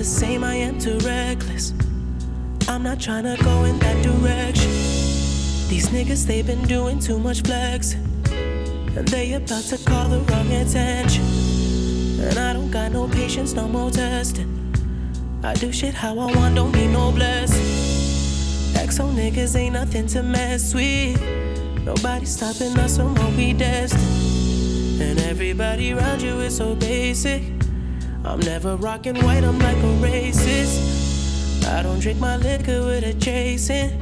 The same, I am too reckless. I'm not trying go in that direction. These niggas, they been doing too much flexing. And they about to call the wrong attention. And I don't got no patience, no more testing. I do shit how I want, don't need no blessing. XO niggas ain't nothing to mess with. Nobody stopping us from what we destined. And everybody around you is so basic. I'm never rocking white, I'm like a racist. I don't drink my liquor with a chasing.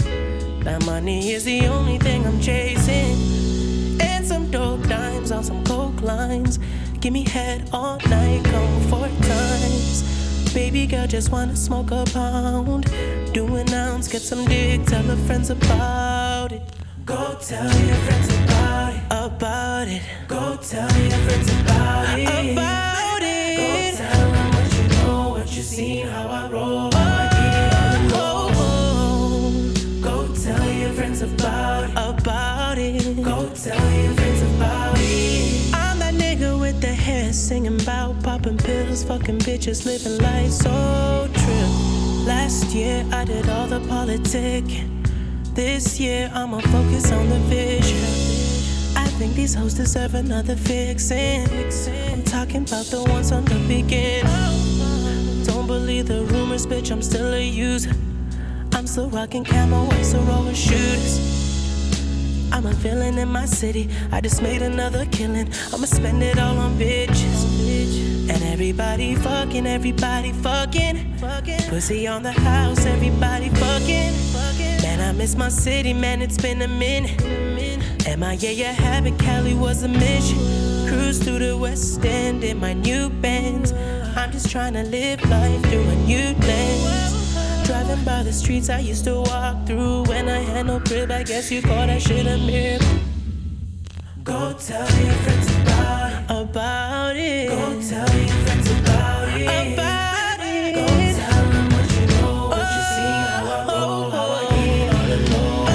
That money is the only thing I'm chasing. And some dope dimes on some coke lines. Give me head all night, come four times. Baby girl just wanna smoke a pound. Do an ounce, get some dick, tell her friends about it. Go tell your friends about it. About it. Go tell your friends about it. About it. Go tell them what you know, what you seen, how I roll. how I get on the low. Go tell your friends about it. About it. Go tell your friends about it. I'm that nigga with the hair singing pills, fucking bitches, living life so true. Last year I did all the politicking. This year I'ma focus on the vision. I think these hoes deserve another fixin'. I'm talking about the ones on the beginning. Don't believe the rumors, bitch, I'm still a user. I'm still rocking camo, white Sororo shooters. I'm a villain in my city. I just made another killing. I'ma spend it all on bitches. And everybody fucking, everybody fucking. Pussy on the house, everybody fucking. Man, I miss my city, man, it's been a minute. MIA, a habit, Cali was a mission. Cruise through the West End in my new Benz. I'm just trying to live life through a new lens. Driving by the streets I used to walk through when I had no crib. I guess you call that shit a miracle. Go tell your friends about it. Go tell your friends about it. About it. Go tell them what you know, what you see, how I roll, how I the low.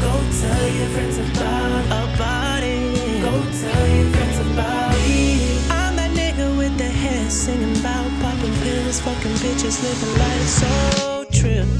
Go tell your friends about about it. Go tell your friends about it. I'm that nigga with the singing about popping pills, fucking bitches, living life so true.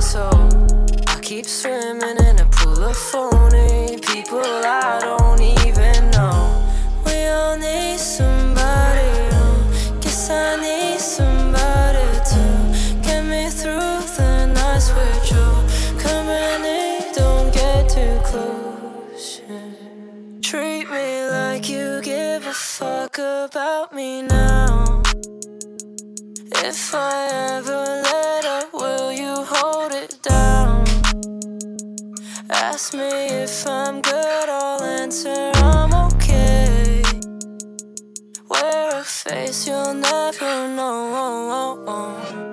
so I keep swimming in a pool of phony people I don't even know. We all need somebody, oh. guess I need somebody to get me through the nights with you. Come in, don't get too close. Treat me like you give a fuck about me now. If I. Ask me if I'm good, I'll answer I'm okay. Wear a face you'll never know. Oh, oh, oh.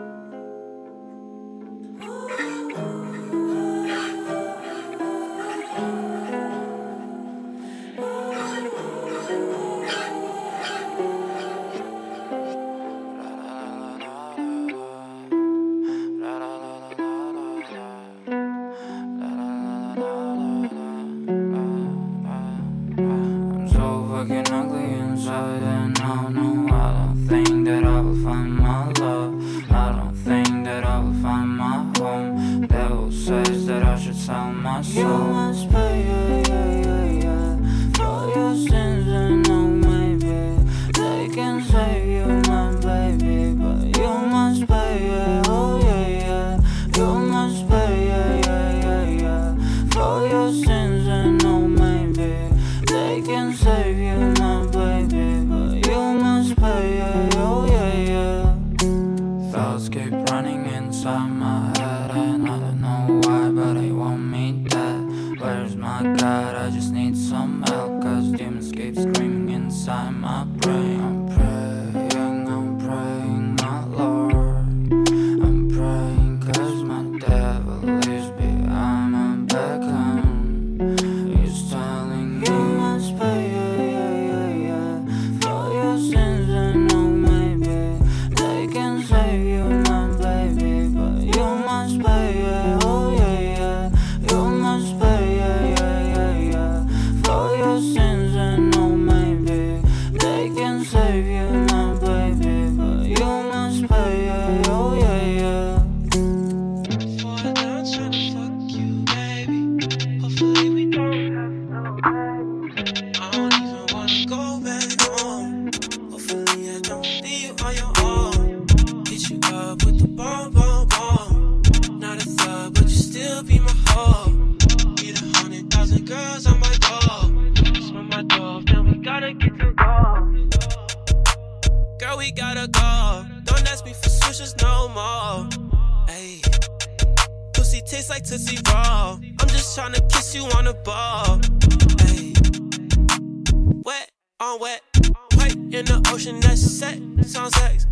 Sound sex.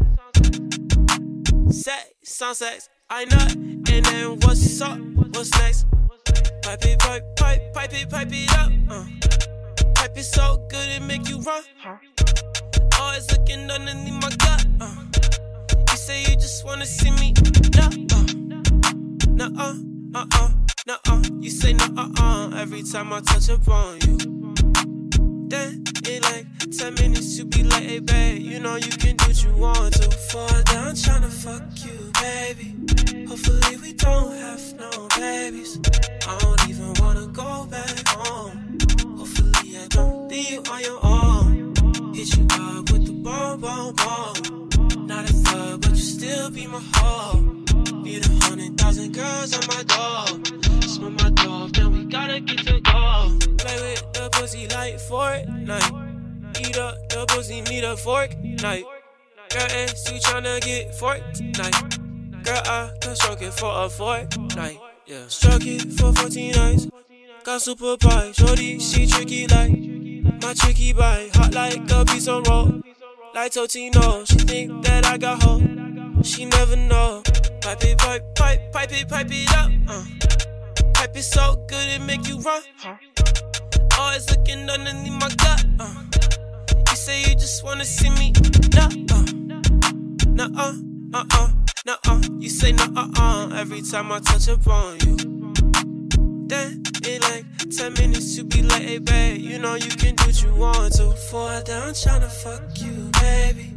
Sex, sound sex. I nut. And then what's up? What's next? Pipe it, pipe, pipe, pipe it, pipe it up. Uh. Pipe it so good it make you run. Always looking underneath my gut. Uh. You say you just wanna see me. No. Uh. Nuh-uh, uh-uh, nuh-uh. You say nuh-uh, every time I touch upon you. Then it like 10 minutes to be like, hey babe, you know you can do what you want to. Fall down tryna fuck you, baby. Hopefully we don't have no babies. I don't even wanna go back home. Hopefully I don't leave you on your own. Hit you up with the bomb, bomb, bomb. Not a thug, but you still be my hoe. Need a hundred thousand girls on my door. Smell my door, then we gotta get to go. Play with the pussy like Fortnite. Eat up the pussy, need a fork night. Girl, ask you tryna get forked tonight. Girl, I can stroke it for a fortnight. Yeah, stroke it for 14 nights. Got super pie, shorty, she tricky like my tricky bite, hot like a piece of roll. Like Totino, she think that I got hope. She never know. Pipe it, pipe, pipe, pipe it, pipe it up. Uh. Pipe it so good it make you run. Always looking underneath my gut. Uh. You say you just wanna see me. Nah, uh. Nah, uh, uh, uh, uh. You say nah, uh, uh. Every time I touch upon you. Then it like 10 minutes to be hey babe, you know you can do what you want to. Fall down tryna fuck you, baby.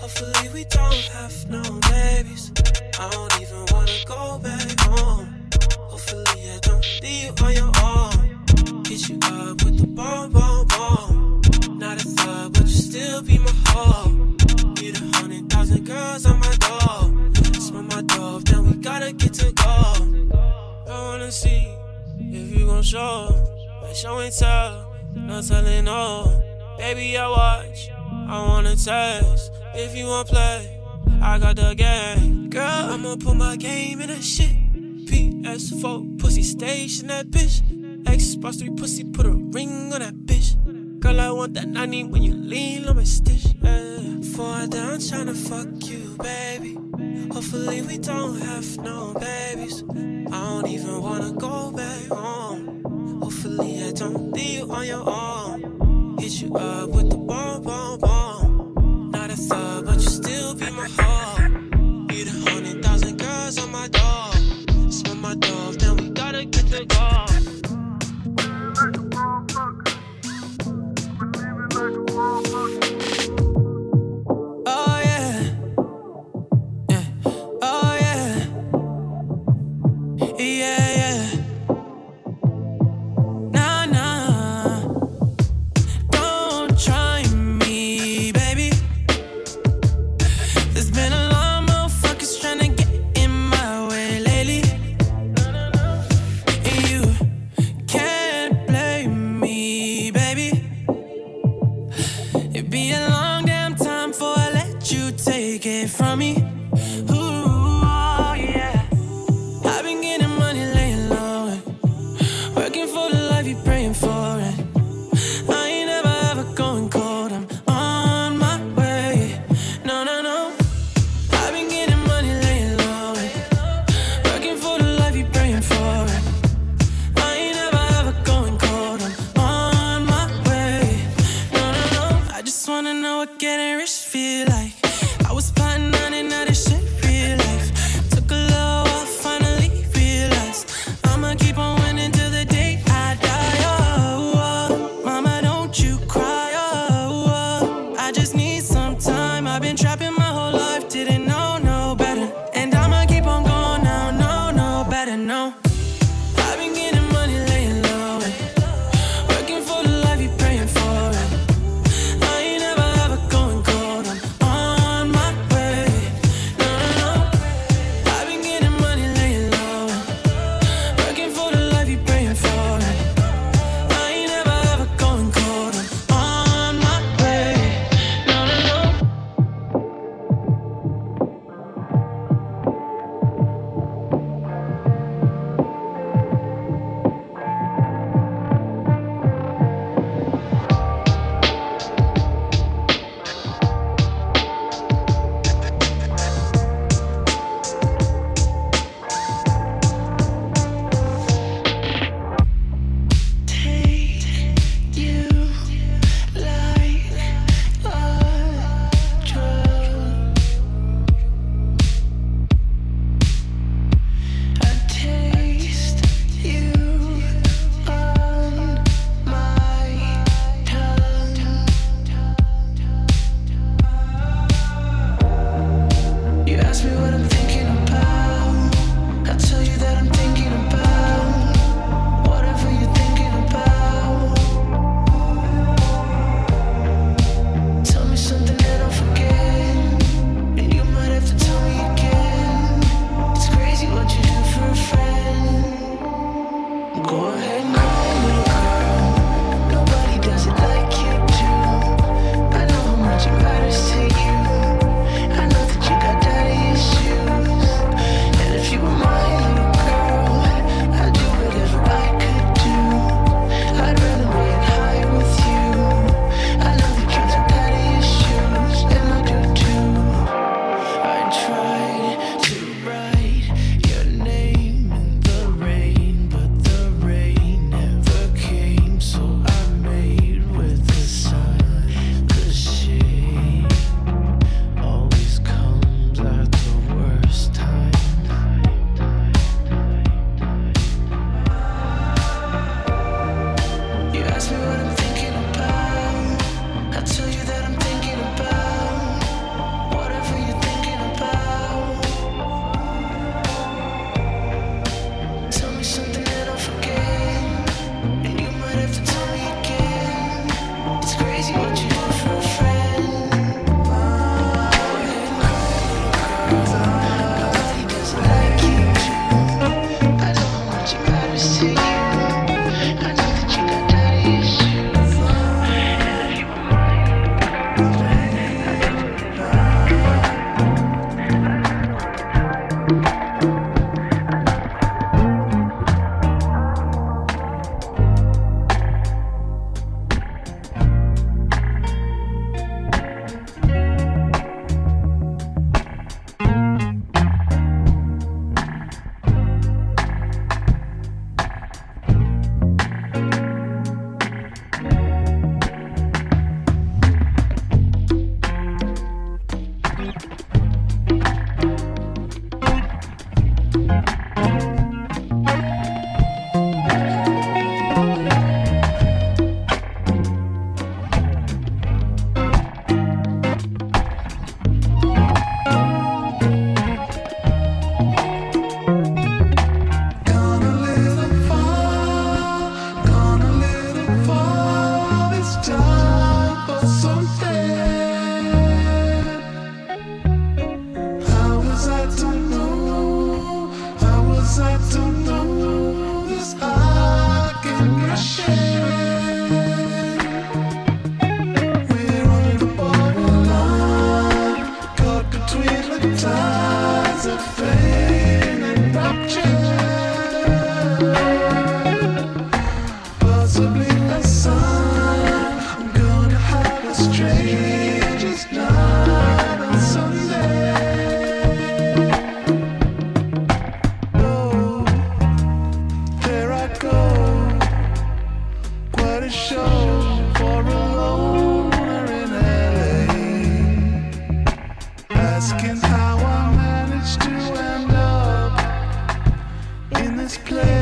Hopefully we don't have no babies. I don't even wanna go back home. Hopefully I don't leave you on your own. Hit you up with the bomb, bomb, bomb. Not a thug, but you still be my hoe. Need a hundred thousand girls on my door. Smell my dove, then we gotta get to go. I wanna see if you gon' show. I show and tell, no telling no. Baby, I watch, I wanna test. If you want play, I got the game. Girl, I'ma put my game in a shit. PS4, pussy station, that bitch. Xbox 3 pussy, put a ring on that bitch. Girl, I want that I need when you lean on my stitch. Yeah. Fall down, tryna fuck you, baby. Hopefully, we don't have no babies. I don't even wanna go back home. Hopefully, I don't leave you on your own. Hit you up with the bomb, bomb, bomb. Not a thought, but you still be my heart. The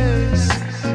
this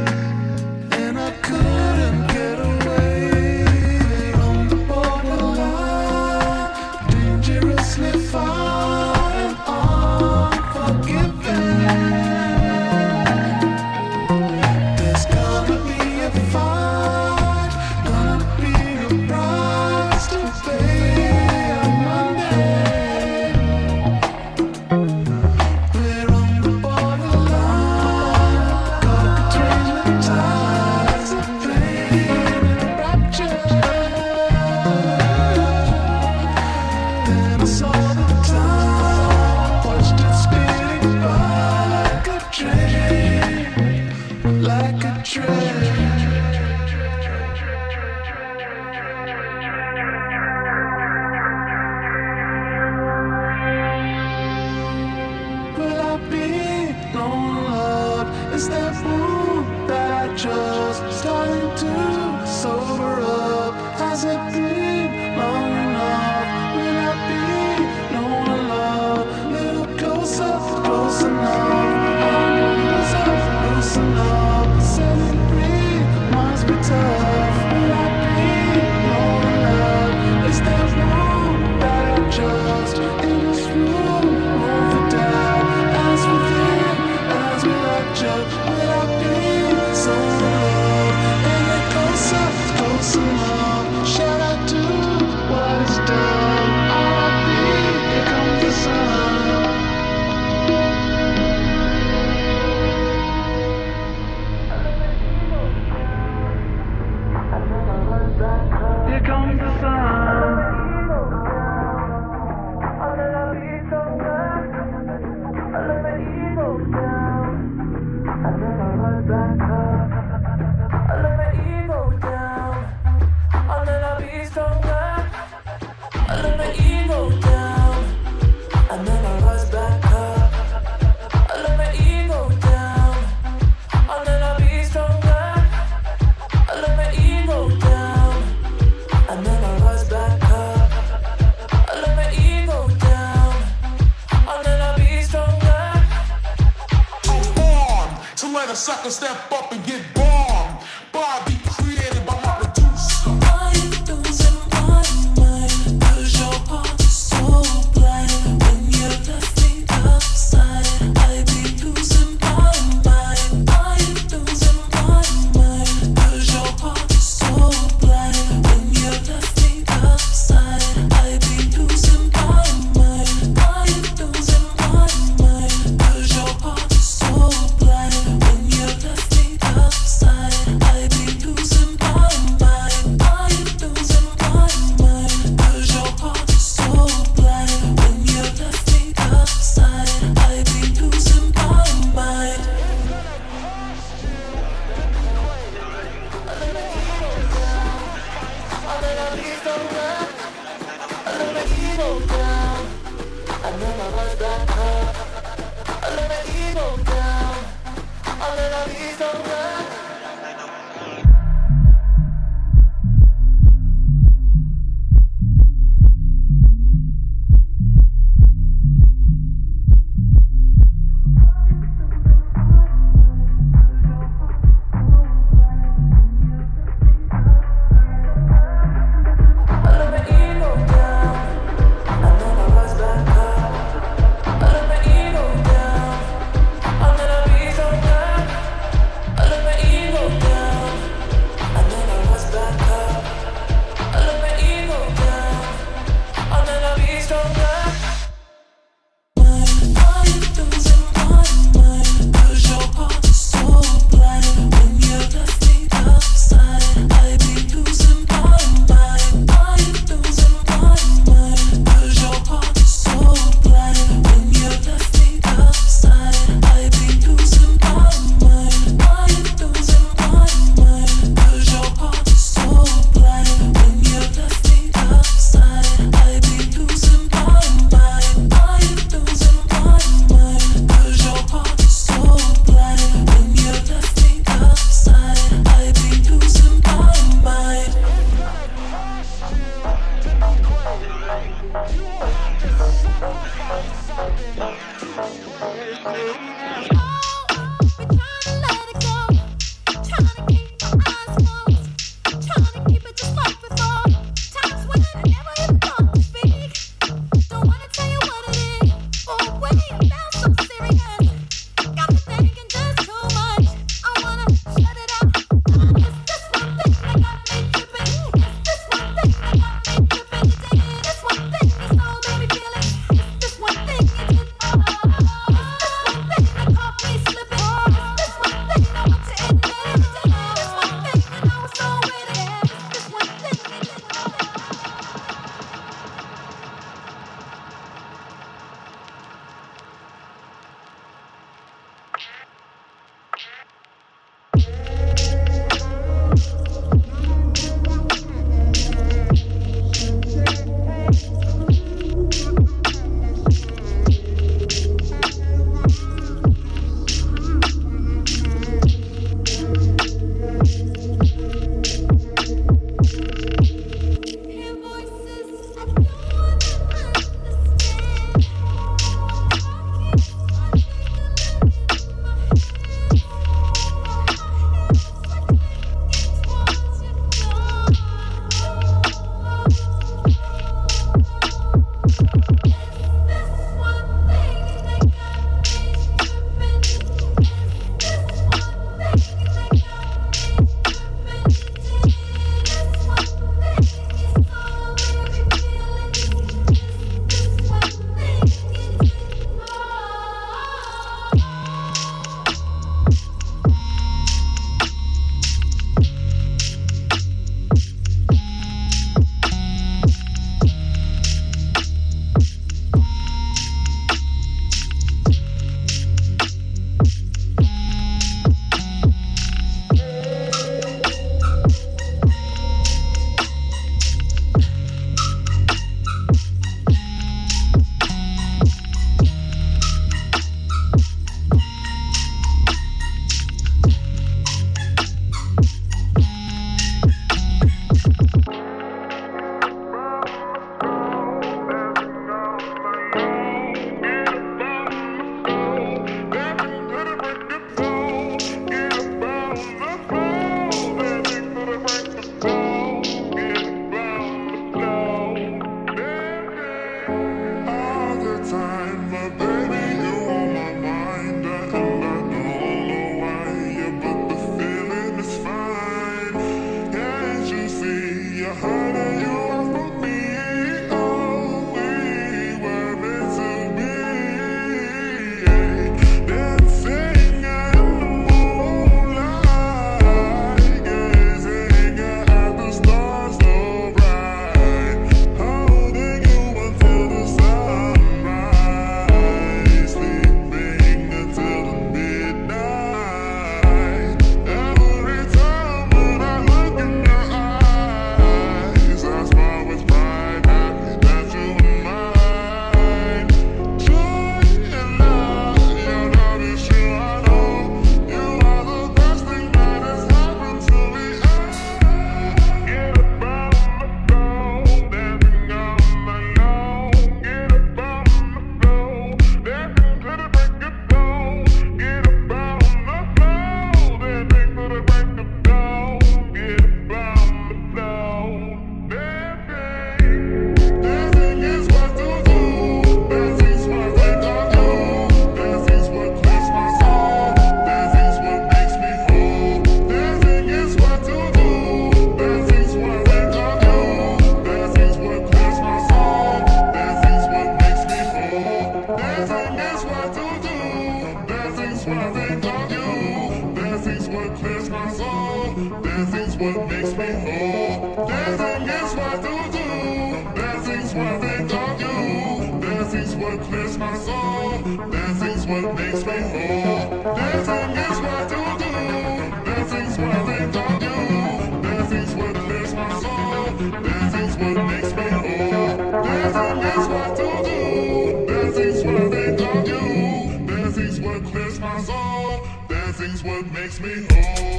makes me whole.